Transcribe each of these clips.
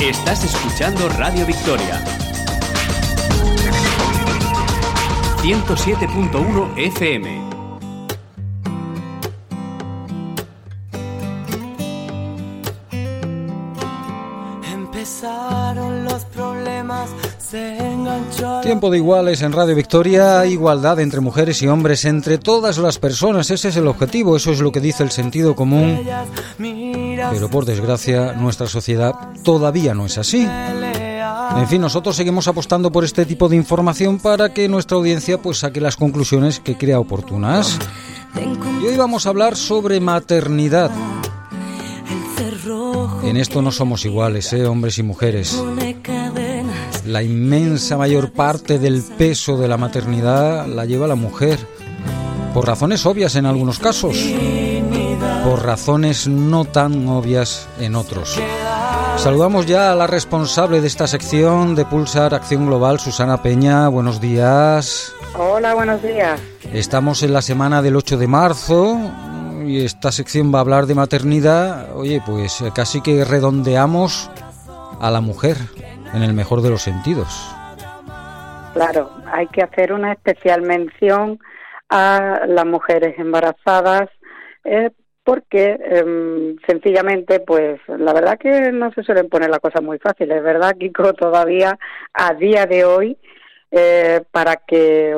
Estás escuchando Radio Victoria. 107.1 FM. Empezaron los problemas, se enganchó. Tiempo de iguales en Radio Victoria, igualdad entre mujeres y hombres, entre todas las personas, ese es el objetivo, eso es lo que dice el sentido común, pero por desgracia nuestra sociedad todavía no es así. En fin, nosotros seguimos apostando por este tipo de información para que nuestra audiencia pues saque las conclusiones que crea oportunas. Y hoy vamos a hablar sobre maternidad. En esto no somos iguales, ¿eh? hombres y mujeres. La inmensa mayor parte del peso de la maternidad la lleva la mujer. Por razones obvias en algunos casos. Por razones no tan obvias en otros. Saludamos ya a la responsable de esta sección de Pulsar Acción Global, Susana Peña. Buenos días. Hola, buenos días. Estamos en la semana del 8 de marzo y esta sección va a hablar de maternidad. Oye, pues casi que redondeamos a la mujer en el mejor de los sentidos. Claro, hay que hacer una especial mención a las mujeres embarazadas eh, porque em, sencillamente, pues la verdad que no se suelen poner las cosas muy fáciles, ¿verdad, Kiko? Todavía a día de hoy, eh, para que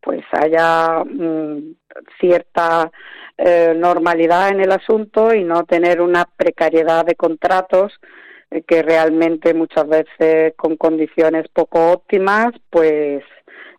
pues haya mm, cierta eh, normalidad en el asunto y no tener una precariedad de contratos eh, que realmente muchas veces con condiciones poco óptimas pues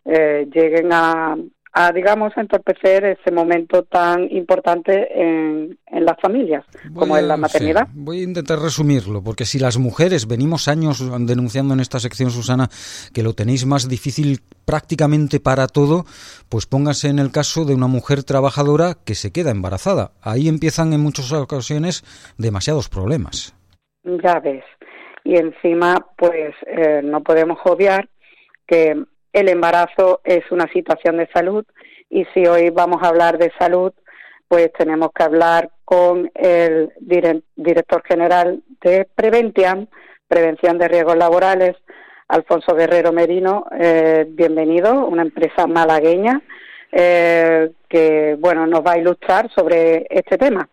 eh, lleguen a, a, digamos, entorpecer ese momento tan importante en, en las familias, como es la maternidad. sí, voy a intentar resumirlo, porque si las mujeres venimos años denunciando en esta sección, Susana, que lo tenéis más difícil prácticamente para todo, pues póngase en el caso de una mujer trabajadora que se queda embarazada. Ahí empiezan en muchas ocasiones demasiados problemas. Ya ves. Y encima, pues eh, no podemos obviar que el embarazo es una situación de salud y si hoy vamos a hablar de salud, pues tenemos que hablar con el dire- director general de Preventiam, Prevención de Riesgos Laborales, Alfonso Guerrero Merino. Eh, bienvenido, una empresa malagueña eh, que, bueno, nos va a ilustrar sobre este tema.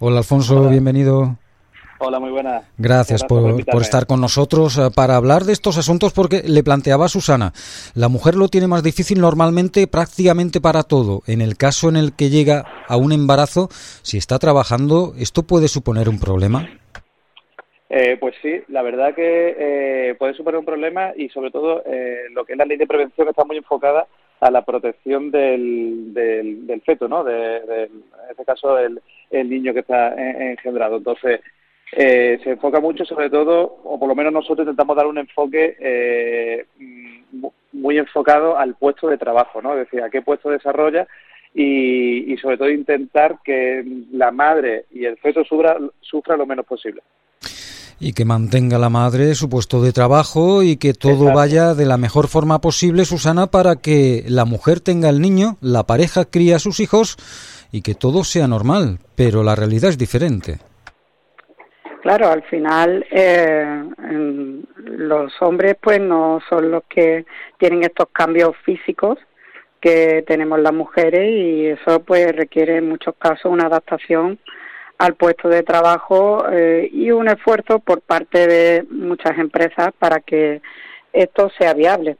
Hola Alfonso, bienvenido. Hola, muy buenas. Gracias por, estar con nosotros eh, para hablar de estos asuntos porque le planteaba a Susana, la mujer lo tiene más difícil normalmente prácticamente para todo. En el caso en el que llega a un embarazo, si está trabajando, ¿esto puede suponer un problema? Eh, pues sí, la verdad que eh, puede suponer un problema y sobre todo eh, lo que es la ley de prevención está muy enfocada a la protección del, del, del feto, ¿no? De, de- en este caso, el, el niño que está en- engendrado. Entonces, eh, se enfoca mucho sobre todo, o por lo menos nosotros intentamos dar un enfoque eh, mm, mu- muy enfocado al puesto de trabajo, ¿no? Es decir, a qué puesto desarrolla y, y sobre todo intentar que la madre y el feto sufra, sufra lo menos posible. Y que mantenga la madre su puesto de trabajo y que todo Exacto. vaya de la mejor forma posible, Susana, para que la mujer tenga el niño, la pareja cría a sus hijos y que todo sea normal. Pero la realidad es diferente. Claro, al final eh, los hombres pues no son los que tienen estos cambios físicos que tenemos las mujeres y eso pues requiere en muchos casos una adaptación al puesto de trabajo eh, y un esfuerzo por parte de muchas empresas para que esto sea viable.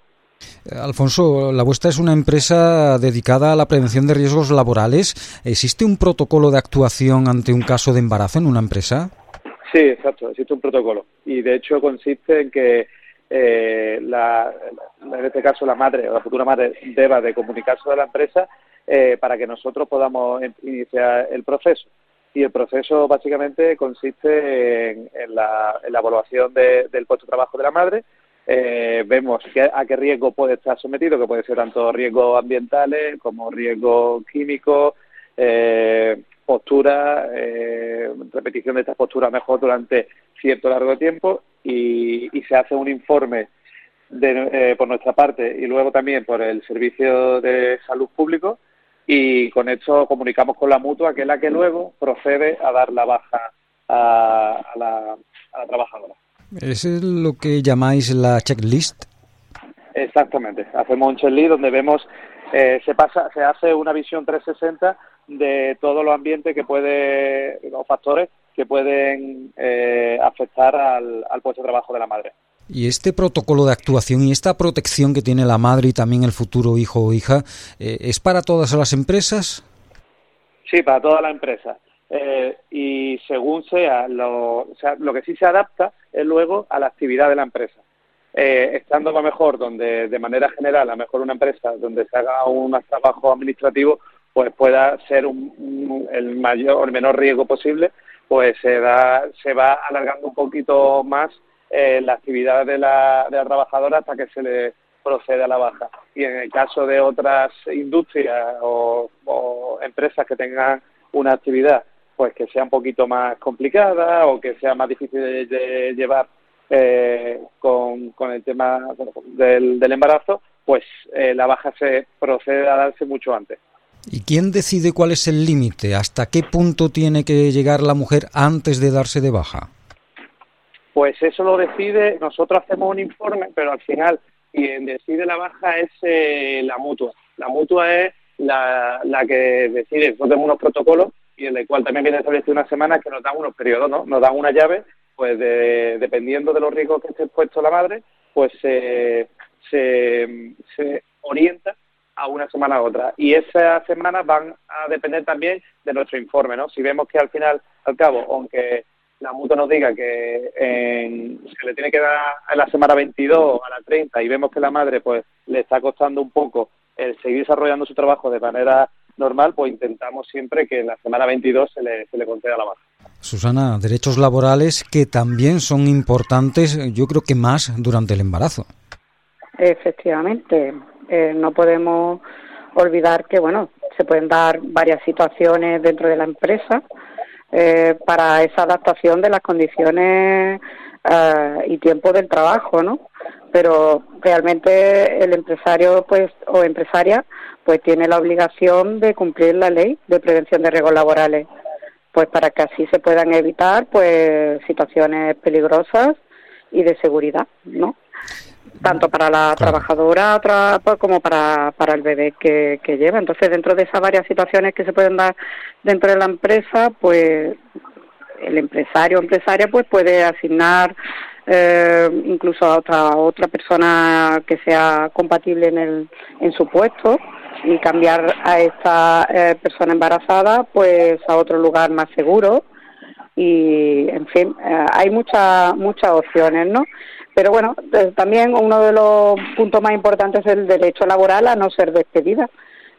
Eh, Alfonso, la vuestra es una empresa dedicada a la prevención de riesgos laborales. ¿Existe un protocolo de actuación ante un caso de embarazo en una empresa? Sí, exacto, existe un protocolo y de hecho consiste en que eh, la, en este caso la madre o la futura madre deba de comunicarse a la empresa eh, para que nosotros podamos in- iniciar el proceso. Y el proceso básicamente consiste en, la, en la evaluación de- del puesto de trabajo de la madre. Eh, vemos qué- a qué riesgo puede estar sometido, que puede ser tanto riesgos ambientales como riesgos químicos, eh, postura, eh, repetición de estas posturas mejor durante cierto largo tiempo y, y se hace un informe de, eh, por nuestra parte y luego también por el Servicio de Salud Público y con esto comunicamos con la mutua que es la que luego procede a dar la baja a, la, trabajadora. ¿Es lo que llamáis la checklist? Exactamente. Hacemos un checklist donde vemos, eh, se pasa, se hace una visión 360 de todos los ambientes que puede, los factores que pueden eh, afectar al, puesto de trabajo de la madre. Y este protocolo de actuación y esta protección que tiene la madre y también el futuro hijo o hija, eh, ¿es para todas las empresas? Sí, para todas las empresas. Eh, y según sea lo, lo que sí se adapta es luego a la actividad de la empresa. Eh, estando a lo mejor donde de manera general, a lo mejor una empresa donde se haga un trabajo administrativo, pues pueda ser el mayor el menor riesgo posible, pues se, da, se va alargando un poquito más eh, la actividad de la, de la trabajadora hasta que se le procede a la baja. Y en el caso de otras industrias o empresas que tengan una actividad pues que sea un poquito más complicada o que sea más difícil de, llevar eh, con, el tema del, embarazo, pues eh, la baja se procede a darse mucho antes. ¿Y quién decide cuál es el límite? ¿Hasta qué punto tiene que llegar la mujer antes de darse de baja? Pues eso lo decide, nosotros hacemos un informe, pero al final quien decide la baja es eh, la mutua. La mutua es la, la que decide, nosotros tenemos unos protocolos y en el cual también viene establecido una semana que nos dan unos periodos, ¿no? Nos dan una llave, pues dependiendo de los riesgos que esté expuesto la madre, pues se, se orienta a una semana a otra. Y esas semanas van a depender también de nuestro informe, ¿no? Si vemos que al final, al cabo, aunque la mutua nos diga que se le tiene que dar a la semana 22 a la 30 y vemos que la madre pues le está costando un poco el seguir desarrollando su trabajo de manera normal, pues intentamos siempre que en la semana 22 se le, se le conceda la baja. Susana, derechos laborales que también son importantes, yo creo que más durante el embarazo. Efectivamente, eh, no podemos olvidar que, bueno, se pueden dar varias situaciones dentro de la empresa eh, para esa adaptación de las condiciones eh, y tiempo del trabajo, ¿no? Pero realmente el empresario, pues, o empresaria, pues tiene la obligación de cumplir la ley de prevención de riesgos laborales, pues para que así se puedan evitar pues situaciones peligrosas y de seguridad, ¿no? Tanto para la trabajadora pues, como para, para el bebé que, que lleva. Entonces, dentro de esas varias situaciones que se pueden dar dentro de la empresa, pues el empresario o empresaria pues puede asignar eh, incluso a otra otra persona que sea compatible en el en su puesto y cambiar a esta eh, persona embarazada pues a otro lugar más seguro. Y en fin eh, hay muchas muchas opciones no pero bueno eh, también uno de los puntos más importantes es el derecho laboral a no ser despedida.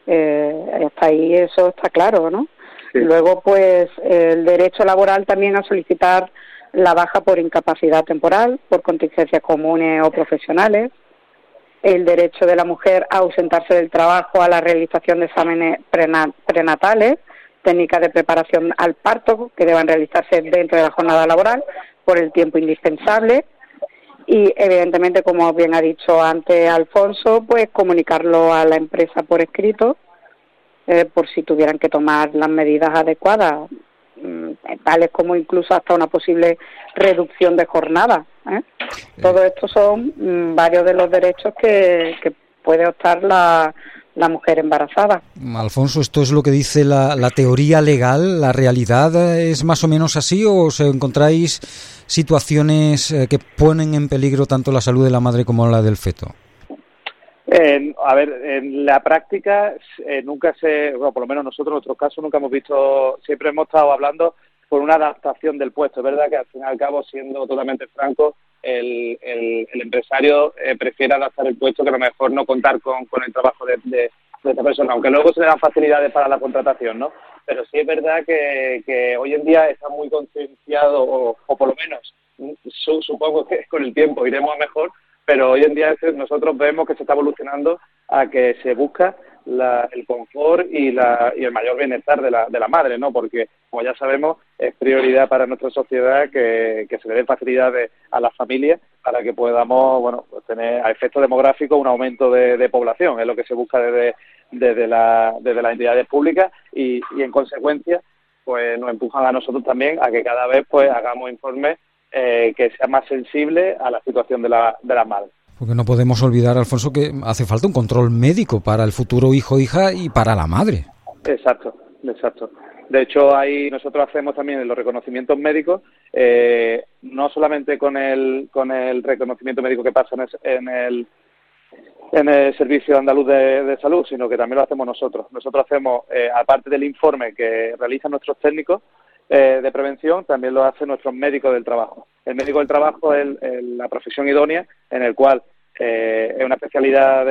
Hasta ahí eso está claro no luego pues el derecho laboral también a solicitar la baja por incapacidad temporal por contingencias comunes o profesionales. El derecho de la mujer a ausentarse del trabajo a la realización de exámenes prenatales, técnicas de preparación al parto que deban realizarse dentro de la jornada laboral por el tiempo indispensable y evidentemente como bien ha dicho antes Alfonso pues comunicarlo a la empresa por escrito eh, por si tuvieran que tomar las medidas adecuadas mm, tales como incluso hasta una posible reducción de jornada ¿eh? Todo esto son mm, varios de los derechos que, puede optar la, la mujer embarazada. Alfonso, ¿esto es lo que dice la, la, teoría legal? ¿La realidad es más o menos así o os encontráis situaciones eh, que ponen en peligro tanto la salud de la madre como la del feto? a ver, en la práctica eh, nunca se, bueno, por lo menos nosotros en nuestro caso nunca hemos visto, siempre hemos estado hablando por una adaptación del puesto. Es verdad que al fin y al cabo, siendo totalmente franco, el, el, empresario eh, prefiere adaptar el puesto que a lo mejor no contar con, con el trabajo de, de, esta persona, aunque luego se le dan facilidades para la contratación, ¿no? Pero sí es verdad que, que hoy en día está muy concienciado, o, por lo menos supongo que con el tiempo iremos mejor, pero hoy en día nosotros vemos que se está evolucionando a que se busca el confort y, la, y el mayor bienestar de la, de la madre, ¿no? Porque, como ya sabemos, es prioridad para nuestra sociedad que, se le den facilidades a las familias para que podamos, bueno, pues tener a efecto demográfico un aumento de, población, es lo que se busca desde, desde, la, las entidades públicas y, y en consecuencia pues nos empujan a nosotros también a que cada vez pues hagamos informes eh, que sea más sensible a la situación de la, de la madre. Porque no podemos olvidar, Alfonso, que hace falta un control médico para el futuro hijo hija y para la madre. Exacto, exacto. De hecho, ahí nosotros hacemos también los reconocimientos médicos, eh, no solamente con el, con el reconocimiento médico que pasa en el, en el Servicio Andaluz de, Salud, sino que también lo hacemos nosotros. Nosotros hacemos, eh, aparte del informe que realizan nuestros técnicos eh, de prevención, también lo hacen nuestros médicos del trabajo. El médico del trabajo es la profesión idónea en el cual eh, es una especialidad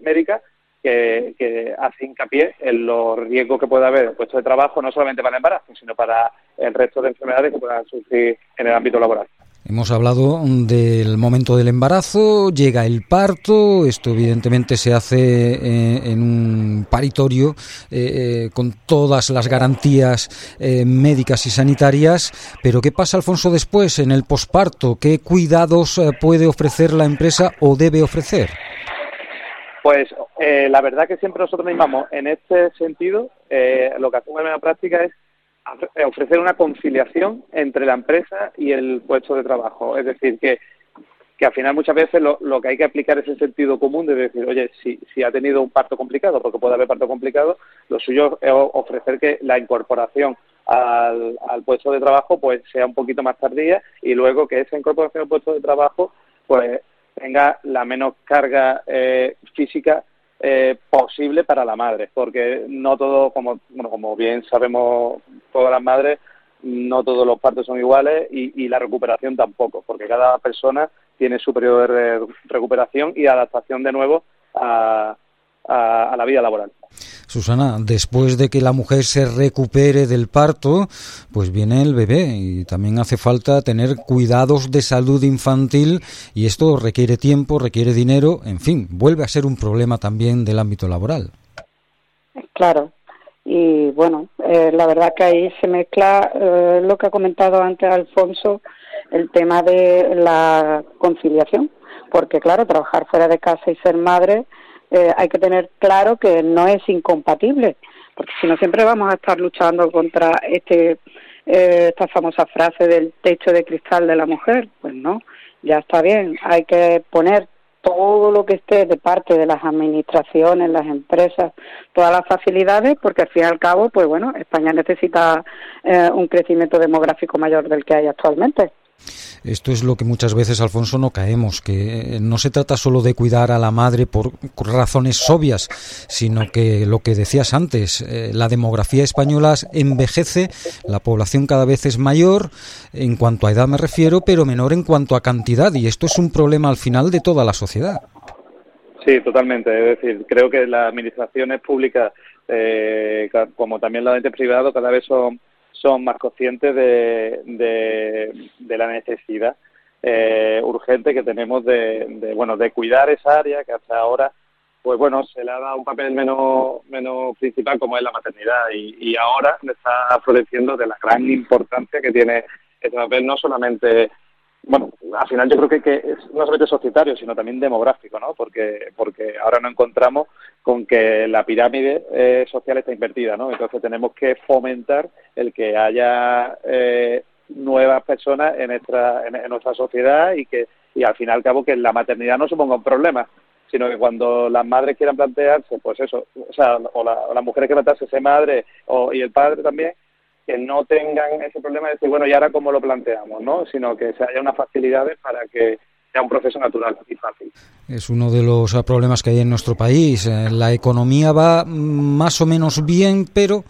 médica que, hace hincapié en los riesgos que puede haber en puesto de trabajo, no solamente para el embarazo, sino para el resto de enfermedades que puedan surgir en el ámbito laboral. Hemos hablado del momento del embarazo, llega el parto, esto evidentemente se hace eh, en un paritorio eh, eh, con todas las garantías médicas y sanitarias, pero ¿qué pasa, Alfonso, después en el posparto? ¿Qué cuidados puede ofrecer la empresa o debe ofrecer? Pues la verdad que siempre nosotros animamos en este sentido, lo que hacemos en la práctica es eh, ofrecer una conciliación entre la empresa y el puesto de trabajo. Es decir, que, que al final muchas veces lo, lo que hay que aplicar es el sentido común de decir, oye, si, si ha tenido un parto complicado, porque puede haber parto complicado, lo suyo es ofrecer que la incorporación al, puesto de trabajo pues sea un poquito más tardía y luego que esa incorporación al puesto de trabajo pues tenga la menos carga eh, física eh, posible para la madre, porque no todo, como, bueno, como bien sabemos todas las madres, no todos los partos son iguales y, la recuperación tampoco, porque cada persona tiene su periodo de recuperación y adaptación de nuevo a, a, la vida laboral. Susana, después de que la mujer se recupere del parto, pues viene el bebé y también hace falta tener cuidados de salud infantil y esto requiere tiempo, requiere dinero, en fin, vuelve a ser un problema también del ámbito laboral. Claro, y bueno, eh, la verdad que ahí se mezcla eh, lo que ha comentado antes Alfonso, el tema de la conciliación, porque claro, trabajar fuera de casa y ser madre eh, hay que tener claro que no es incompatible, porque si no siempre vamos a estar luchando contra este eh, esta famosa frase del techo de cristal de la mujer. Pues no, ya está bien, hay que poner todo lo que esté de parte de las administraciones, las empresas, todas las facilidades, porque al fin y al cabo, pues bueno, España necesita eh, un crecimiento demográfico mayor del que hay actualmente. Esto es lo que muchas veces, Alfonso, no caemos, que no se trata solo de cuidar a la madre por razones obvias, sino que lo que decías antes, eh, la demografía española envejece, la población cada vez es mayor, en cuanto a edad me refiero, pero menor en cuanto a cantidad, y esto es un problema al final de toda la sociedad. Sí, totalmente. Es decir, creo que las administraciones públicas, eh, como también las entes privadas, cada vez son son más conscientes de, de, la necesidad eh, urgente que tenemos de, bueno de cuidar esa área que hasta ahora pues bueno se le ha dado un papel menos menos principal como es la maternidad y, y ahora está floreciendo de la gran importancia que tiene este papel no solamente bueno, al final yo creo que, que es no solamente societario, sino también demográfico, ¿no? Porque, porque ahora nos encontramos con que la pirámide eh, social está invertida, ¿no? Entonces tenemos que fomentar el que haya eh, nuevas personas en nuestra, en, nuestra sociedad y que y al fin y al cabo que la maternidad no suponga un problema, sino que cuando las madres quieran plantearse, pues eso, o sea, o, las mujeres quieran plantearse ser madre o, y el padre también, que no tengan ese problema de decir, bueno, ¿y ahora cómo lo planteamos? ¿no? Sino que se haya unas facilidades para que sea un proceso natural y fácil. Es uno de los problemas que hay en nuestro país. Eh, la economía va más o menos bien, pero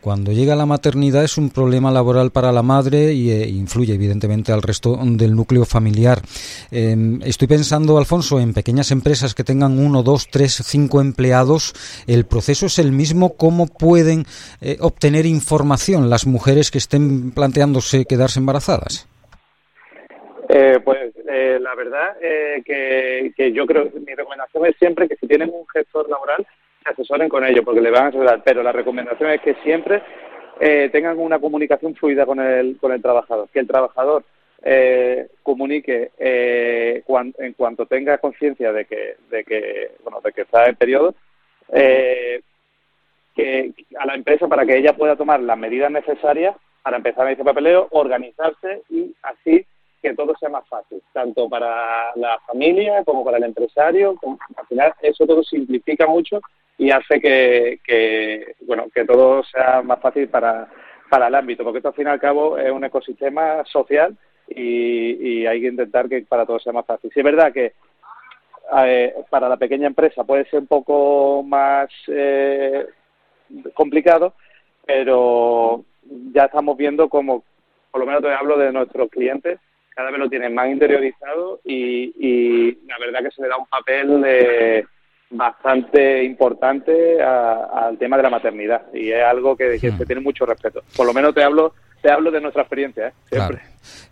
cuando llega la maternidad es un problema laboral para la madre y eh, influye evidentemente al resto del núcleo familiar. Em, estoy pensando, Alfonso, en pequeñas empresas que tengan uno, dos, tres, cinco empleados. ¿El proceso es el mismo? ¿Cómo pueden eh, obtener información las mujeres que estén planteándose quedarse embarazadas? Eh, pues eh, la verdad eh, que, yo creo, mi recomendación es siempre que si tienen un gestor laboral, se asesoren con ellos porque le van a asesorar, pero la recomendación es que siempre eh, tengan una comunicación fluida con el, con el trabajador, que el trabajador eh, comunique eh, en cuanto tenga conciencia de que, de que, bueno, de que está en periodo, que, a la empresa para que ella pueda tomar las medidas necesarias para empezar a ese papeleo, organizarse y así que todo sea más fácil, tanto para la familia como para el empresario. al final eso todo simplifica mucho y hace que, bueno que todo sea más fácil para, para el ámbito, porque esto al fin y al cabo es un ecosistema social y, hay que intentar que para todo sea más fácil. Si es verdad que eh, para la pequeña empresa puede ser un poco más eh, complicado, pero ya estamos viendo como, por lo menos te hablo de nuestros clientes, cada vez lo tienen más interiorizado y, y la verdad que se le da un papel de bastante importante al tema de la maternidad y es algo que, se tiene mucho respeto. Por lo menos te hablo te hablo de nuestra experiencia, ¿eh? siempre.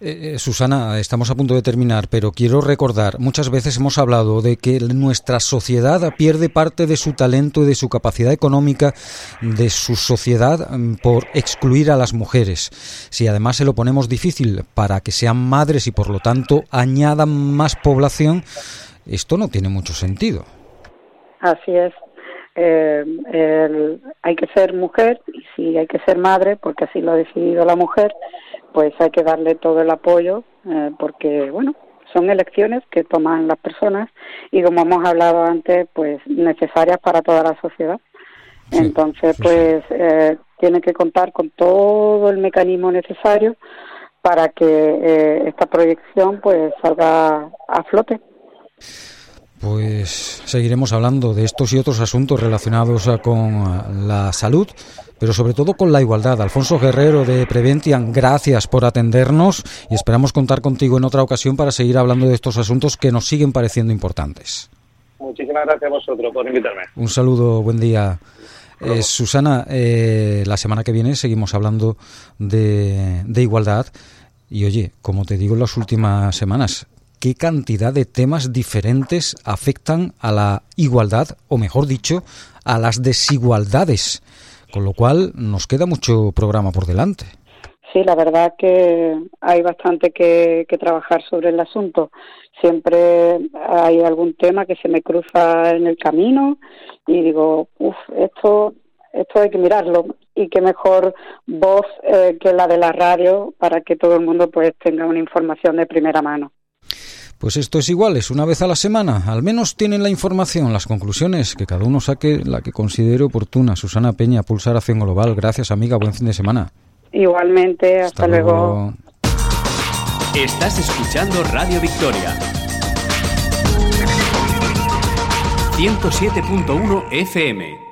Eh, eh, Susana, estamos a punto de terminar, pero quiero recordar, muchas veces hemos hablado de que nuestra sociedad pierde parte de su talento y de su capacidad económica, de su sociedad, mm, por excluir a las mujeres. Si además se lo ponemos difícil para que sean madres y por lo tanto añadan más población, esto no tiene mucho sentido. Así es. Eh, hay que ser mujer y si hay que ser madre, porque así lo ha decidido la mujer, pues hay que darle todo el apoyo, eh, porque, bueno, son elecciones que toman las personas y como hemos hablado antes, pues necesarias para toda la sociedad. Entonces, pues eh, tiene que contar con todo el mecanismo necesario para que eh, esta proyección pues salga a flote. Pues seguiremos hablando de estos y otros asuntos relacionados con la salud, pero sobre todo con la igualdad. Alfonso Guerrero de Preventian, gracias por atendernos y esperamos contar contigo en otra ocasión para seguir hablando de estos asuntos que nos siguen pareciendo importantes. Muchísimas gracias a vosotros por invitarme. Un saludo, buen día. Eh, Susana, eh, la semana que viene seguimos hablando de, de igualdad. Y oye, como te digo en las últimas semanas, qué cantidad de temas diferentes afectan a la igualdad, o mejor dicho, a las desigualdades, con lo cual nos queda mucho programa por delante. Sí, la verdad que hay bastante que, trabajar sobre el asunto. Siempre hay algún tema que se me cruza en el camino y digo, uff, esto, esto hay que mirarlo y qué mejor voz eh, que la de la radio para que todo el mundo pues tenga una información de primera mano. Pues esto es igual, es una vez a la semana. Al menos tienen la información, las conclusiones, que cada uno saque la que considere oportuna. Susana Peña, Pulsar Acción Global. Gracias, amiga. Buen fin de semana. Igualmente, hasta, luego. Estás escuchando Radio Victoria. 107.1 FM.